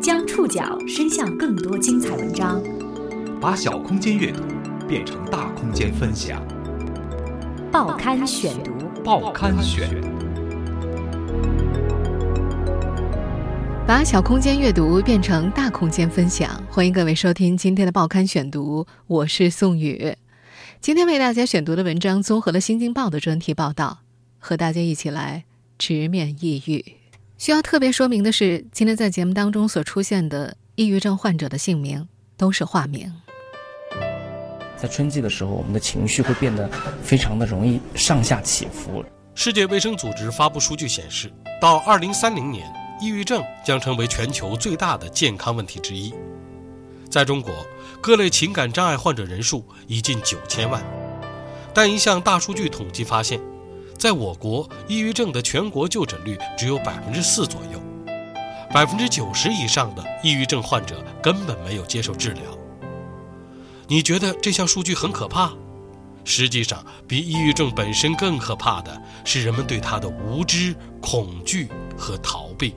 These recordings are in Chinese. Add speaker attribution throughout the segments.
Speaker 1: 将触角伸向更多精彩文章，
Speaker 2: 把小空间阅读变成大空间分享。
Speaker 1: 报刊选读，
Speaker 2: 报刊选。
Speaker 3: 把小空间阅读变成大空间分享，欢迎各位收听今天的报刊选读，我是宋宇。今天为大家选读的文章综合了《新京报》的专题报道，和大家一起来直面抑郁。需要特别说明的是，今天在节目当中所出现的抑郁症患者的姓名都是化名。
Speaker 4: 在春季的时候，我们的情绪会变得非常的容易上下起伏。
Speaker 5: 世界卫生组织发布数据显示，到二零三零年，抑郁症将成为全球最大的健康问题之一。在中国，各类情感障碍患者人数已近九千万，但一项大数据统计发现，在我国，抑郁症的全国就诊率只有百分之四左右，百分之九十以上的抑郁症患者根本没有接受治疗。你觉得这项数据很可怕？实际上，比抑郁症本身更可怕的是人们对它的无知、恐惧和逃避。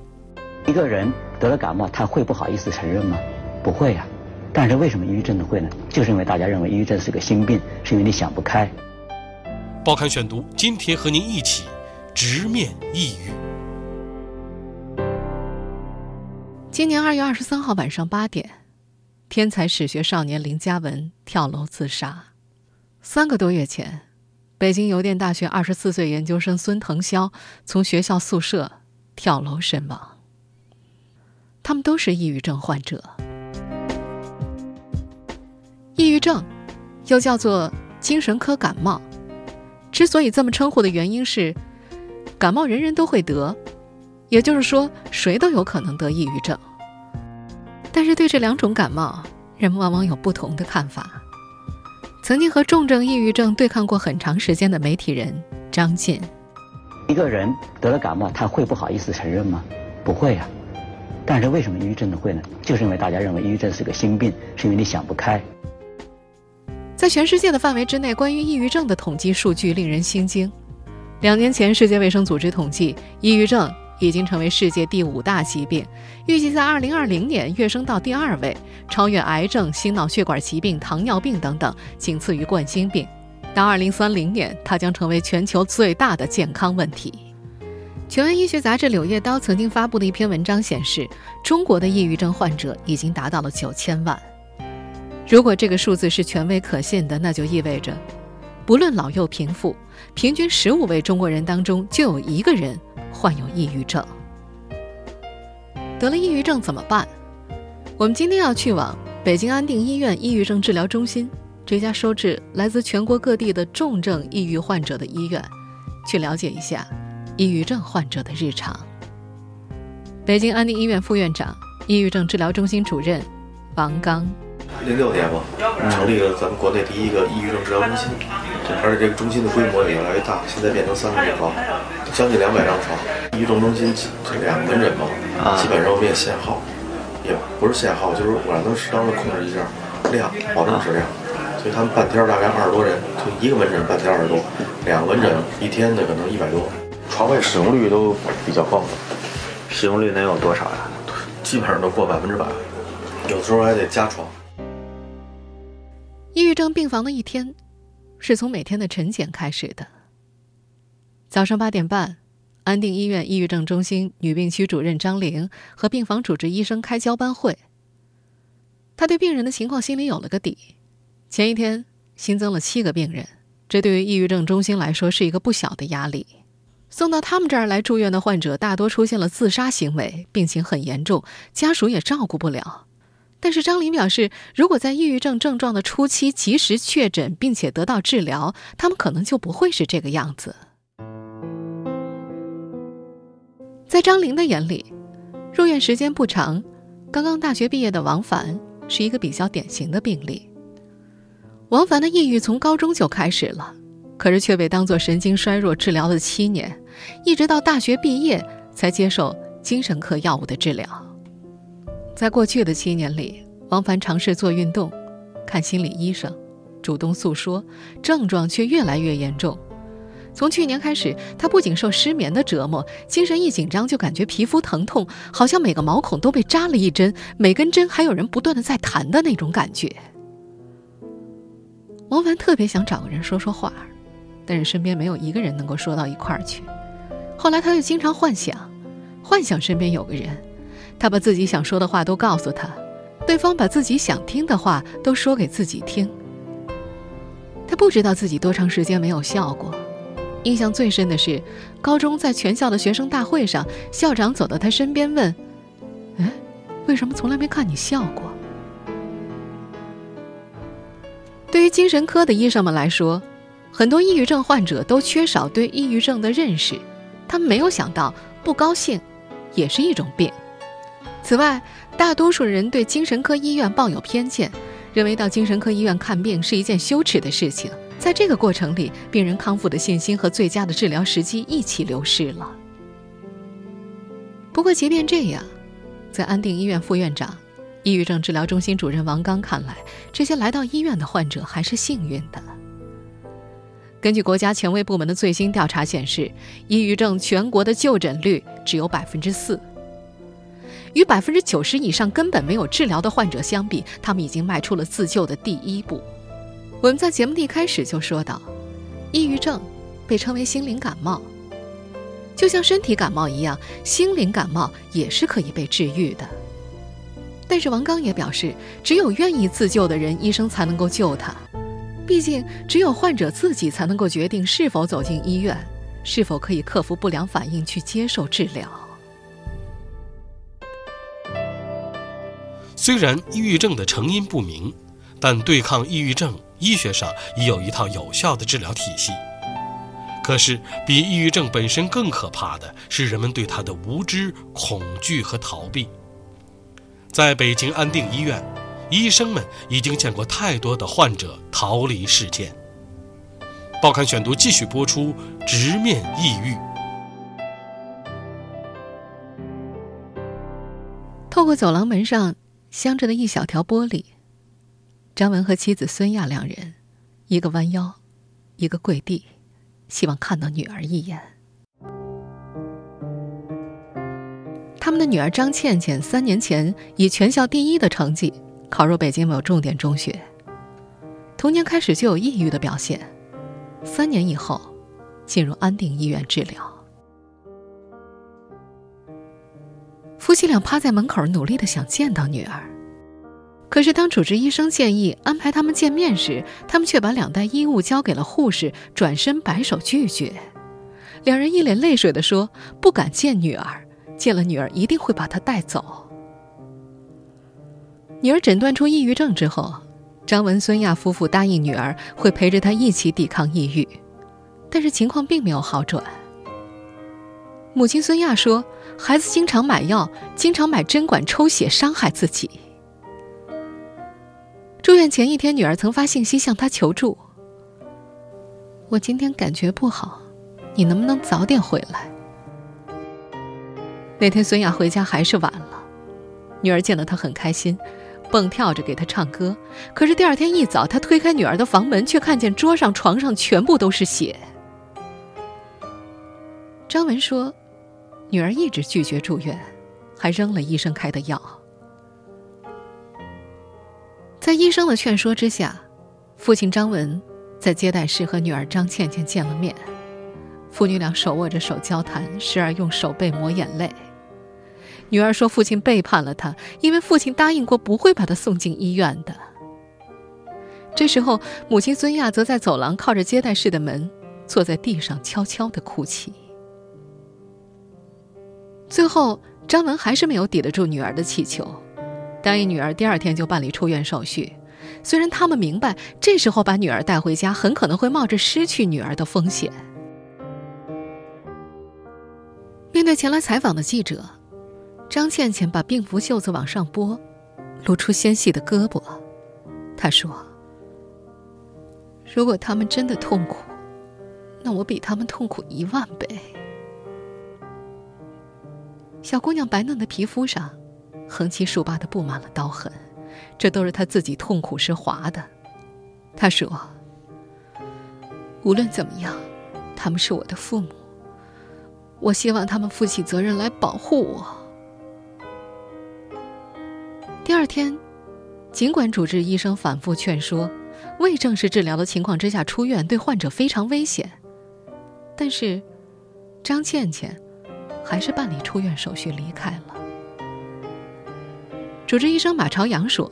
Speaker 6: 一个人得了感冒，他会不好意思承认吗？不会呀。但是为什么抑郁症的会呢？就是因为大家认为抑郁症是个心病，是因为你想不开。
Speaker 5: 报刊选读，今天和您一起直面抑郁。
Speaker 3: 今年二月二十三号晚上八点，天才史学少年林嘉文跳楼自杀。三个多月前，北京邮电大学二十四岁研究生孙腾霄从学校宿舍跳楼身亡。他们都是抑郁症患者。抑郁症，又叫做精神科感冒。之所以这么称呼的原因是，感冒人人都会得，也就是说，谁都有可能得抑郁症。但是对这两种感冒，人们往往有不同的看法。曾经和重症抑郁症对抗过很长时间的媒体人张晋，
Speaker 6: 一个人得了感冒，他会不好意思承认吗？不会呀。但是为什么抑郁症的会呢？就是因为大家认为抑郁症是个心病，是因为你想不开。
Speaker 3: 在全世界的范围之内，关于抑郁症的统计数据令人心惊。两年前，世界卫生组织统计，抑郁症已经成为世界第五大疾病，预计在2020年跃升到第二位，超越癌症、心脑血管疾病、糖尿病等等，仅次于冠心病。到2030年，它将成为全球最大的健康问题。权威医学杂志《柳叶刀》曾经发布的一篇文章显示，中国的抑郁症患者已经达到了九千万。如果这个数字是权威可信的，那就意味着，不论老幼贫富，平均十五位中国人当中就有一个人患有抑郁症。得了抑郁症怎么办？我们今天要去往北京安定医院抑郁症治疗中心这家收治来自全国各地的重症抑郁患者的医院，去了解一下抑郁症患者的日常。北京安定医院副院长、抑郁症治疗中心主任王刚。
Speaker 7: 零六年吧，成立了咱们国内第一个抑郁症治疗中心，而且这个中心的规模也越来越大，现在变成三个病房，将近两百张床。抑郁症中心这两个门诊嘛，基本上我们也限号，也不是限号，就是我让他们适当的控制一下量，保证质量。所以他们半天大概二十多人，就一个门诊半天二十多，两个门诊一天的可能一百多，
Speaker 8: 床位使用率都比较高，
Speaker 9: 使用率能有多少呀？
Speaker 7: 基本上都过百分之百，有的时候还得加床。
Speaker 3: 抑郁症病房的一天，是从每天的晨检开始的。早上八点半，安定医院抑郁症中心女病区主任张玲和病房主治医生开交班会。他对病人的情况心里有了个底。前一天新增了七个病人，这对于抑郁症中心来说是一个不小的压力。送到他们这儿来住院的患者大多出现了自杀行为，病情很严重，家属也照顾不了。但是张林表示，如果在抑郁症症状的初期及时确诊并且得到治疗，他们可能就不会是这个样子。在张玲的眼里，入院时间不长，刚刚大学毕业的王凡是一个比较典型的病例。王凡的抑郁从高中就开始了，可是却被当作神经衰弱治疗了七年，一直到大学毕业才接受精神科药物的治疗。在过去的七年里，王凡尝试做运动，看心理医生，主动诉说，症状却越来越严重。从去年开始，他不仅受失眠的折磨，精神一紧张就感觉皮肤疼痛，好像每个毛孔都被扎了一针，每根针还有人不断的在弹的那种感觉。王凡特别想找个人说说话，但是身边没有一个人能够说到一块儿去。后来他又经常幻想，幻想身边有个人，他把自己想说的话都告诉他，对方把自己想听的话都说给自己听。他不知道自己多长时间没有笑过。印象最深的是，高中在全校的学生大会上，校长走到他身边问：“哎，为什么从来没看你笑过？”对于精神科的医生们来说，很多抑郁症患者都缺少对抑郁症的认识，他们没有想到不高兴也是一种病。此外，大多数人对精神科医院抱有偏见，认为到精神科医院看病是一件羞耻的事情。在这个过程里，病人康复的信心和最佳的治疗时机一起流失了。不过，即便这样，在安定医院副院长、抑郁症治疗中心主任王刚看来，这些来到医院的患者还是幸运的。根据国家权威部门的最新调查显示，抑郁症全国的就诊率只有百分之四，与百分之九十以上根本没有治疗的患者相比，他们已经迈出了自救的第一步。我们在节目一开始就说到，抑郁症被称为心灵感冒，就像身体感冒一样，心灵感冒也是可以被治愈的。但是王刚也表示，只有愿意自救的人，医生才能够救他。毕竟，只有患者自己才能够决定是否走进医院，是否可以克服不良反应去接受治疗。
Speaker 5: 虽然抑郁症的成因不明，但对抗抑郁症。医学上已有一套有效的治疗体系，可是比抑郁症本身更可怕的是人们对它的无知、恐惧和逃避。在北京安定医院，医生们已经见过太多的患者逃离事件。报刊选读继续播出：直面抑郁。
Speaker 3: 透过走廊门上镶着的一小条玻璃。张文和妻子孙亚两人，一个弯腰，一个跪地，希望看到女儿一眼。他们的女儿张倩倩三年前以全校第一的成绩考入北京某重点中学，童年开始就有抑郁的表现，三年以后进入安定医院治疗。夫妻俩趴在门口，努力的想见到女儿。可是，当主治医生建议安排他们见面时，他们却把两袋衣物交给了护士，转身摆手拒绝。两人一脸泪水的说：“不敢见女儿，见了女儿一定会把她带走。”女儿诊断出抑郁症之后，张文、孙亚夫妇答应女儿会陪着她一起抵抗抑郁，但是情况并没有好转。母亲孙亚说：“孩子经常买药，经常买针管抽血，伤害自己。”住院前一天，女儿曾发信息向他求助：“我今天感觉不好，你能不能早点回来？”那天孙雅回家还是晚了，女儿见到他很开心，蹦跳着给他唱歌。可是第二天一早，他推开女儿的房门，却看见桌上、床上全部都是血。张文说：“女儿一直拒绝住院，还扔了医生开的药。”在医生的劝说之下，父亲张文在接待室和女儿张倩倩见了面，父女俩手握着手交谈，时而用手背抹眼泪。女儿说：“父亲背叛了她，因为父亲答应过不会把她送进医院的。”这时候，母亲孙亚则在走廊靠着接待室的门，坐在地上悄悄的哭泣。最后，张文还是没有抵得住女儿的乞求。答应女儿第二天就办理出院手续，虽然他们明白这时候把女儿带回家很可能会冒着失去女儿的风险。面对前来采访的记者，张倩倩把病服袖子往上拨，露出纤细的胳膊。她说：“如果他们真的痛苦，那我比他们痛苦一万倍。”小姑娘白嫩的皮肤上。横七竖八的布满了刀痕，这都是她自己痛苦时划的。她说：“无论怎么样，他们是我的父母，我希望他们负起责任来保护我。第二天，尽管主治医生反复劝说，未正式治疗的情况之下出院对患者非常危险，但是张倩倩还是办理出院手续离开了。主治医生马朝阳说：“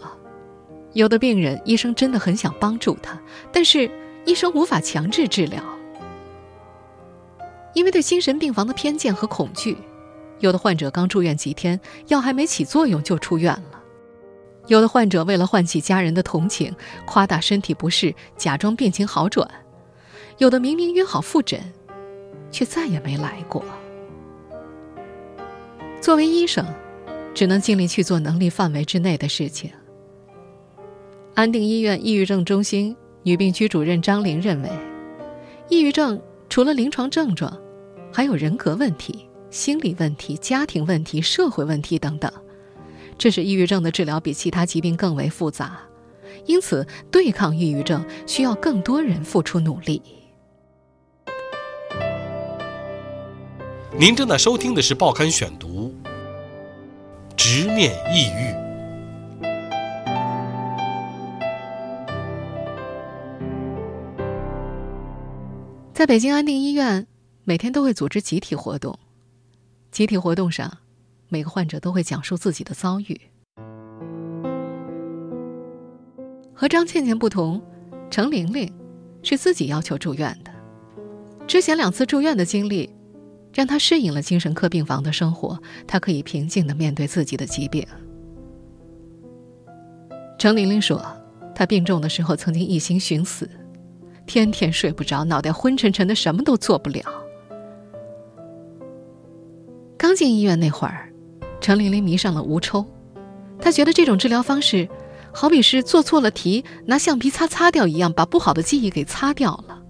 Speaker 3: 有的病人，医生真的很想帮助他，但是医生无法强制治疗，因为对精神病房的偏见和恐惧，有的患者刚住院几天，药还没起作用就出院了。”有的患者为了唤起家人的同情，夸大身体不适，假装病情好转；有的明明约好复诊，却再也没来过。作为医生，只能尽力去做能力范围之内的事情。安定医院抑郁症中心女病区主任张玲认为，抑郁症除了临床症状，还有人格问题、心理问题、家庭问题、社会问题等等。这使抑郁症的治疗比其他疾病更为复杂，因此对抗抑郁症需要更多人付出努力。
Speaker 5: 您正在收听的是《报刊选读》，直面抑郁。
Speaker 3: 在北京安定医院，每天都会组织集体活动，集体活动上。每个患者都会讲述自己的遭遇。和张倩倩不同，程玲玲是自己要求住院的。之前两次住院的经历，让他适应了精神科病房的生活，他可以平静的面对自己的疾病。程玲玲说，她病重的时候曾经一心寻死，天天睡不着，脑袋昏沉沉的，什么都做不了。刚进医院那会儿。程玲玲迷上了无抽，她觉得这种治疗方式，好比是做错了题拿橡皮擦擦掉一样，把不好的记忆给擦掉了。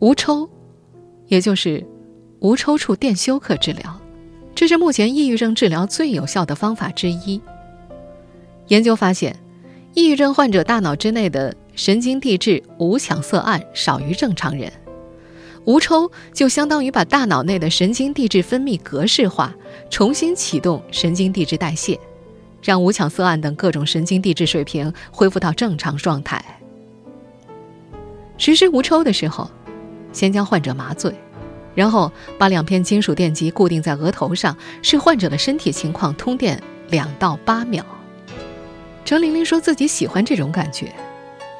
Speaker 3: 无抽，也就是无抽搐电休克治疗，这是目前抑郁症治疗最有效的方法之一。研究发现，抑郁症患者大脑之内的神经递质五羟色胺少于正常人。无抽就相当于把大脑内的神经递质分泌格式化，重新启动神经递质代谢，让五羟色胺等各种神经递质水平恢复到正常状态。实施无抽的时候，先将患者麻醉，然后把两片金属电极固定在额头上，视患者的身体情况通电两到八秒。程玲玲说自己喜欢这种感觉，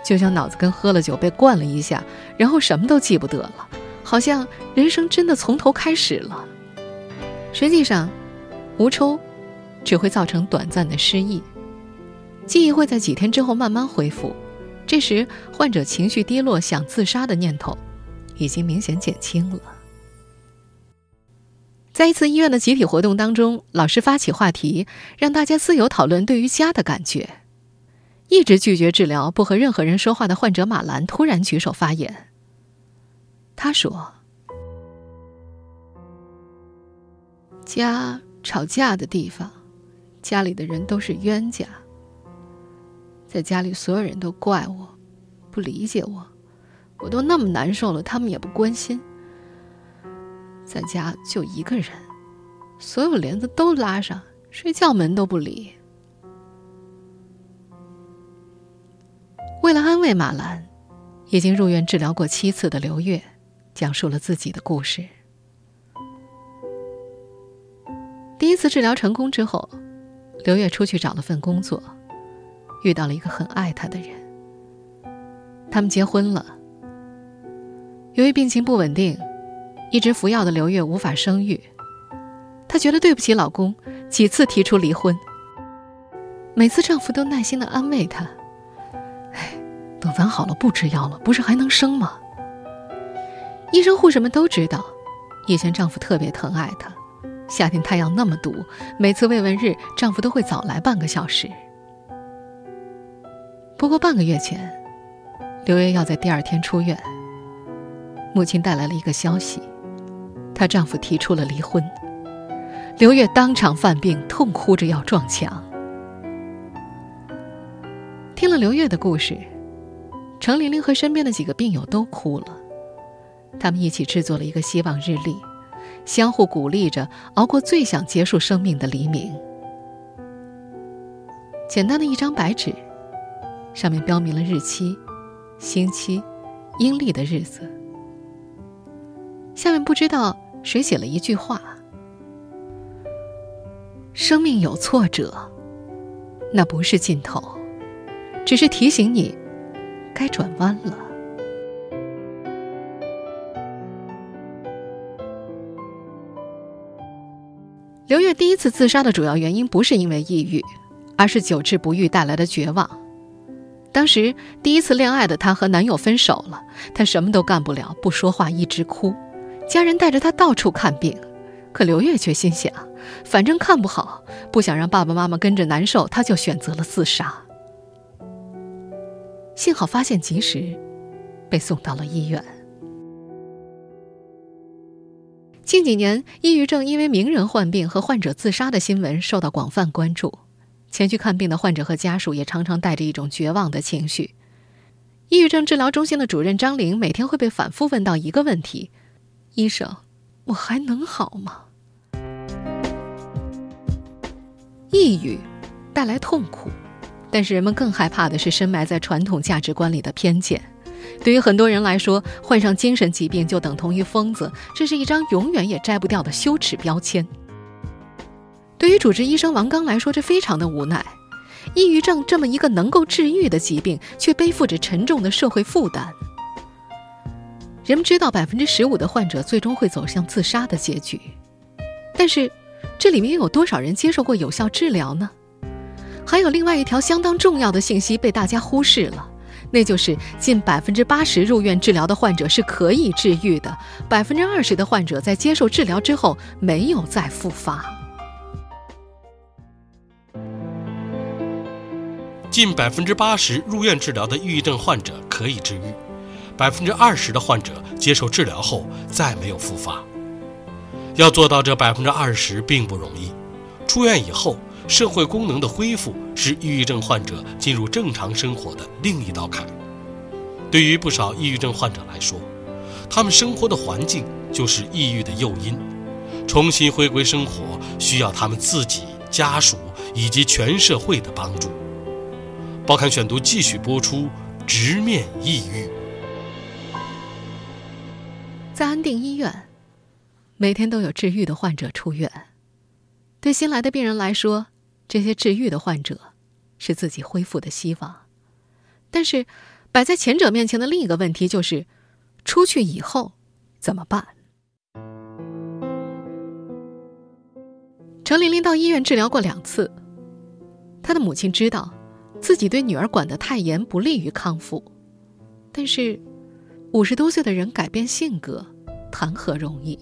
Speaker 3: 就像脑子跟喝了酒被灌了一下，然后什么都记不得了。好像人生真的从头开始了。实际上，无抽只会造成短暂的失忆，记忆会在几天之后慢慢恢复。这时，患者情绪低落、想自杀的念头已经明显减轻了。在一次医院的集体活动当中，老师发起话题，让大家自由讨论对于家的感觉。一直拒绝治疗、不和任何人说话的患者马兰突然举手发言。他说：“家吵架的地方，家里的人都是冤家。在家里，所有人都怪我，不理解我，我都那么难受了，他们也不关心。在家就一个人，所有帘子都拉上，睡觉门都不理。为了安慰马兰，已经入院治疗过七次的刘月。”讲述了自己的故事。第一次治疗成功之后，刘月出去找了份工作，遇到了一个很爱她的人。他们结婚了。由于病情不稳定，一直服药的刘月无法生育，她觉得对不起老公，几次提出离婚。每次丈夫都耐心的安慰她：“哎，等咱好了不吃药了，不是还能生吗？”医生、护士们都知道，以前丈夫特别疼爱她。夏天太阳那么毒，每次慰问日，丈夫都会早来半个小时。不过半个月前，刘月要在第二天出院，母亲带来了一个消息：她丈夫提出了离婚。刘月当场犯病，痛哭着要撞墙。听了刘月的故事，程玲玲和身边的几个病友都哭了。他们一起制作了一个希望日历，相互鼓励着熬过最想结束生命的黎明。简单的一张白纸，上面标明了日期、星期、阴历的日子。下面不知道谁写了一句话：“生命有挫折，那不是尽头，只是提醒你该转弯了。”刘月第一次自杀的主要原因不是因为抑郁，而是久治不愈带来的绝望。当时第一次恋爱的她和男友分手了，她什么都干不了，不说话，一直哭。家人带着他到处看病，可刘月却心想，反正看不好，不想让爸爸妈妈跟着难受，她就选择了自杀。幸好发现及时，被送到了医院。近几年，抑郁症因为名人患病和患者自杀的新闻受到广泛关注。前去看病的患者和家属也常常带着一种绝望的情绪。抑郁症治疗中心的主任张玲每天会被反复问到一个问题：“医生，我还能好吗？”抑郁带来痛苦，但是人们更害怕的是深埋在传统价值观里的偏见。对于很多人来说，患上精神疾病就等同于疯子，这是一张永远也摘不掉的羞耻标签。对于主治医生王刚来说，这非常的无奈。抑郁症这么一个能够治愈的疾病，却背负着沉重的社会负担。人们知道，百分之十五的患者最终会走向自杀的结局，但是这里面又有多少人接受过有效治疗呢？还有另外一条相当重要的信息被大家忽视了。那就是近百分之八十入院治疗的患者是可以治愈的，百分之二十的患者在接受治疗之后没有再复发。
Speaker 5: 近百分之八十入院治疗的抑郁症患者可以治愈，百分之二十的患者接受治疗后再没有复发。要做到这百分之二十并不容易，出院以后。社会功能的恢复是抑郁症患者进入正常生活的另一道坎。对于不少抑郁症患者来说，他们生活的环境就是抑郁的诱因。重新回归生活需要他们自己、家属以及全社会的帮助。报刊选读继续播出：直面抑郁。
Speaker 3: 在安定医院，每天都有治愈的患者出院。对新来的病人来说，这些治愈的患者，是自己恢复的希望，但是摆在前者面前的另一个问题就是，出去以后怎么办？程琳琳到医院治疗过两次，她的母亲知道自己对女儿管得太严，不利于康复，但是五十多岁的人改变性格，谈何容易？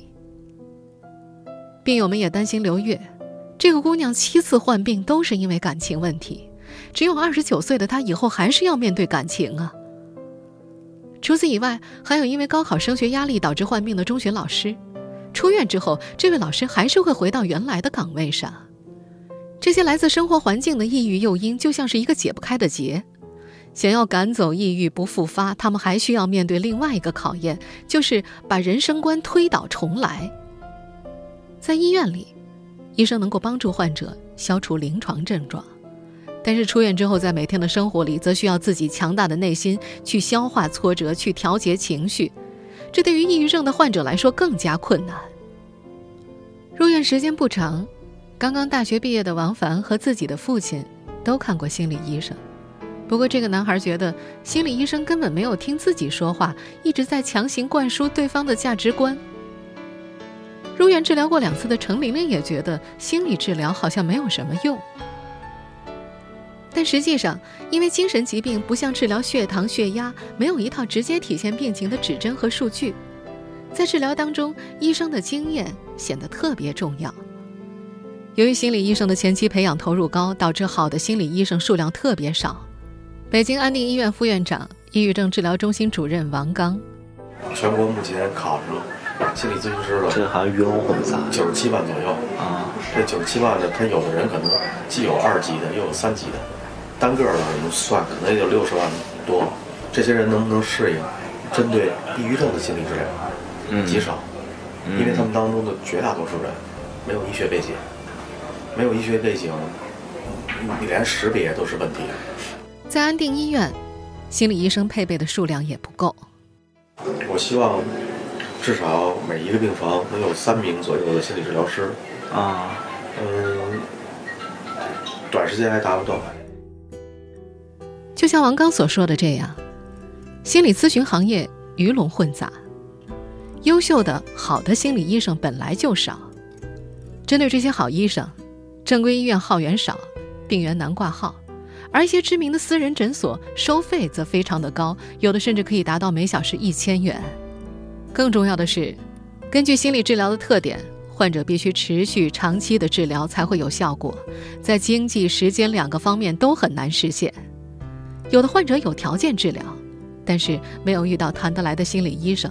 Speaker 3: 病友们也担心刘月。这个姑娘七次患病都是因为感情问题，只有二十九岁的她以后还是要面对感情啊。除此以外，还有因为高考升学压力导致患病的中学老师，出院之后，这位老师还是会回到原来的岗位上。这些来自生活环境的抑郁诱因，就像是一个解不开的结。想要赶走抑郁不复发，他们还需要面对另外一个考验，就是把人生观推倒重来。在医院里。医生能够帮助患者消除临床症状，但是出院之后，在每天的生活里，则需要自己强大的内心去消化挫折，去调节情绪。这对于抑郁症的患者来说更加困难。入院时间不长，刚刚大学毕业的王凡和自己的父亲都看过心理医生，不过这个男孩觉得心理医生根本没有听自己说话，一直在强行灌输对方的价值观。入院治疗过两次的程玲玲也觉得心理治疗好像没有什么用，但实际上，因为精神疾病不像治疗血糖、血压，没有一套直接体现病情的指针和数据，在治疗当中，医生的经验显得特别重要。由于心理医生的前期培养投入高，导致好的心理医生数量特别少。北京安定医院副院长、抑郁症治疗中心主任王刚，
Speaker 7: 全国目前考上。心理咨询师的，
Speaker 9: 这还鱼龙混杂，
Speaker 7: 九十七万左右啊。这九十七万呢，他有的人可能既有二级的，又有三级的，单个的我们算可能也有六十万多。这些人能不能适应针对抑郁症的心理治疗？极少，因为他们当中的绝大多数人没有医学背景，没有医学背景，你连识别都是问题。
Speaker 3: 在安定医院，心理医生配备的数量也不够。
Speaker 7: 我希望至少每一个病房能有三名左右的心理治疗师。
Speaker 9: 啊，
Speaker 7: 嗯，短时间还达不到。
Speaker 3: 就像王刚所说的这样，心理咨询行业鱼龙混杂，优秀的好的心理医生本来就少。针对这些好医生，正规医院号源少，病源难挂号，而一些知名的私人诊所收费则非常的高，有的甚至可以达到每小时一千元。更重要的是，根据心理治疗的特点，患者必须持续长期的治疗才会有效果，在经济、时间两个方面都很难实现。有的患者有条件治疗，但是没有遇到谈得来的心理医生，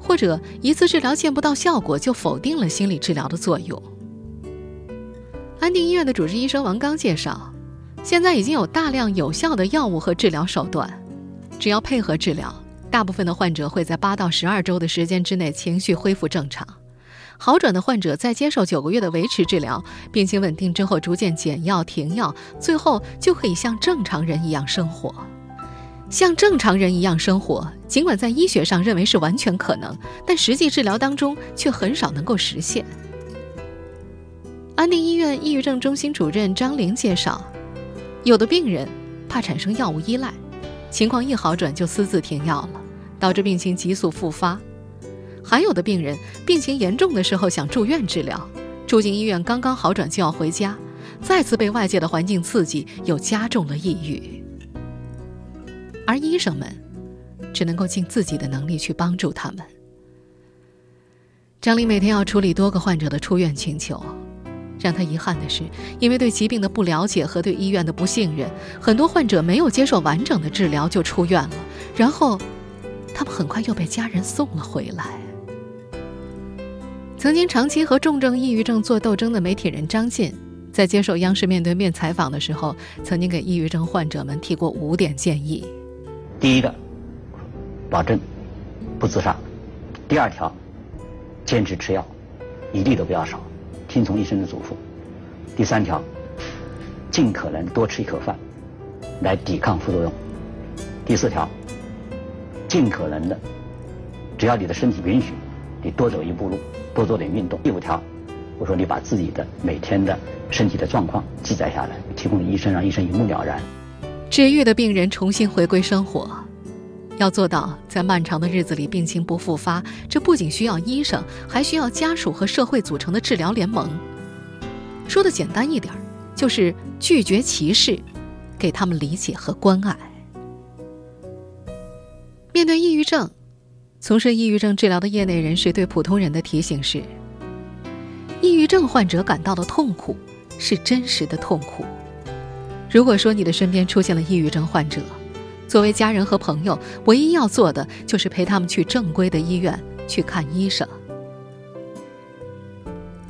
Speaker 3: 或者一次治疗见不到效果就否定了心理治疗的作用。安定医院的主治医生王刚介绍，现在已经有大量有效的药物和治疗手段，只要配合治疗，大部分的患者会在八到十二周的时间之内情绪恢复正常。好转的患者在接受九个月的维持治疗，病情稳定之后逐渐减药停药，最后就可以像正常人一样生活。像正常人一样生活，尽管在医学上认为是完全可能，但实际治疗当中却很少能够实现。安定医院抑郁症中心主任张玲介绍，有的病人怕产生药物依赖，情况一好转就私自停药了，导致病情急速复发；还有的病人病情严重的时候想住院治疗，住进医院刚刚好转就要回家，再次被外界的环境刺激，又加重了抑郁。而医生们只能够尽自己的能力去帮助他们。张玲每天要处理多个患者的出院请求。让他遗憾的是，因为对疾病的不了解和对医院的不信任，很多患者没有接受完整的治疗就出院了，然后，他们很快又被家人送了回来。曾经长期和重症抑郁症做斗争的媒体人张晋，在接受央视面对面采访的时候，曾经给抑郁症患者们提过五点建议：
Speaker 6: 第一个，保证不自杀；第二条，坚持吃药，一粒都不要少。听从医生的嘱咐。第三条，尽可能多吃一口饭，来抵抗副作用。第四条，尽可能的，只要你的身体允许，你多走一步路，多做点运动。第五条，我说你把自己的每天的身体的状况记载下来，提供给医生，让医生一目了然。
Speaker 3: 治愈的病人重新回归生活。要做到在漫长的日子里病情不复发，这不仅需要医生，还需要家属和社会组成的治疗联盟。说的简单一点，就是拒绝歧视，给他们理解和关爱。面对抑郁症，从事抑郁症治疗的业内人士对普通人的提醒是：抑郁症患者感到的痛苦是真实的痛苦。如果说你的身边出现了抑郁症患者，作为家人和朋友，唯一要做的就是陪他们去正规的医院去看医生。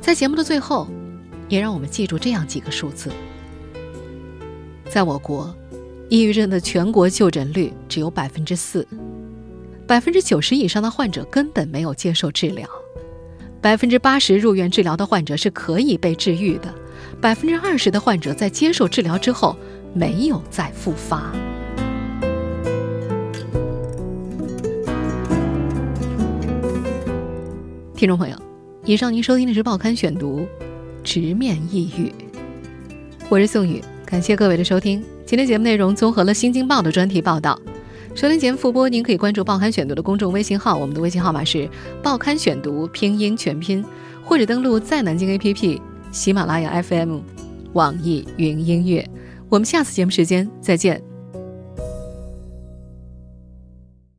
Speaker 3: 在节目的最后，也让我们记住这样几个数字：在我国，抑郁症的全国就诊率只有百分之四，百分之九十以上的患者根本没有接受治疗，百分之八十入院治疗的患者是可以被治愈的，百分之二十的患者在接受治疗之后没有再复发。听众朋友，以上您收听的是《报刊选读》，直面抑郁。我是宋宇，感谢各位的收听。今天节目内容综合了《新京报》的专题报道。收听节目复播，您可以关注《报刊选读》的公众微信号，我们的微信号码是“报刊选读”拼音全拼，或者登录在南京 APP、喜马拉雅 FM、网易云音乐。我们下次节目时间再见。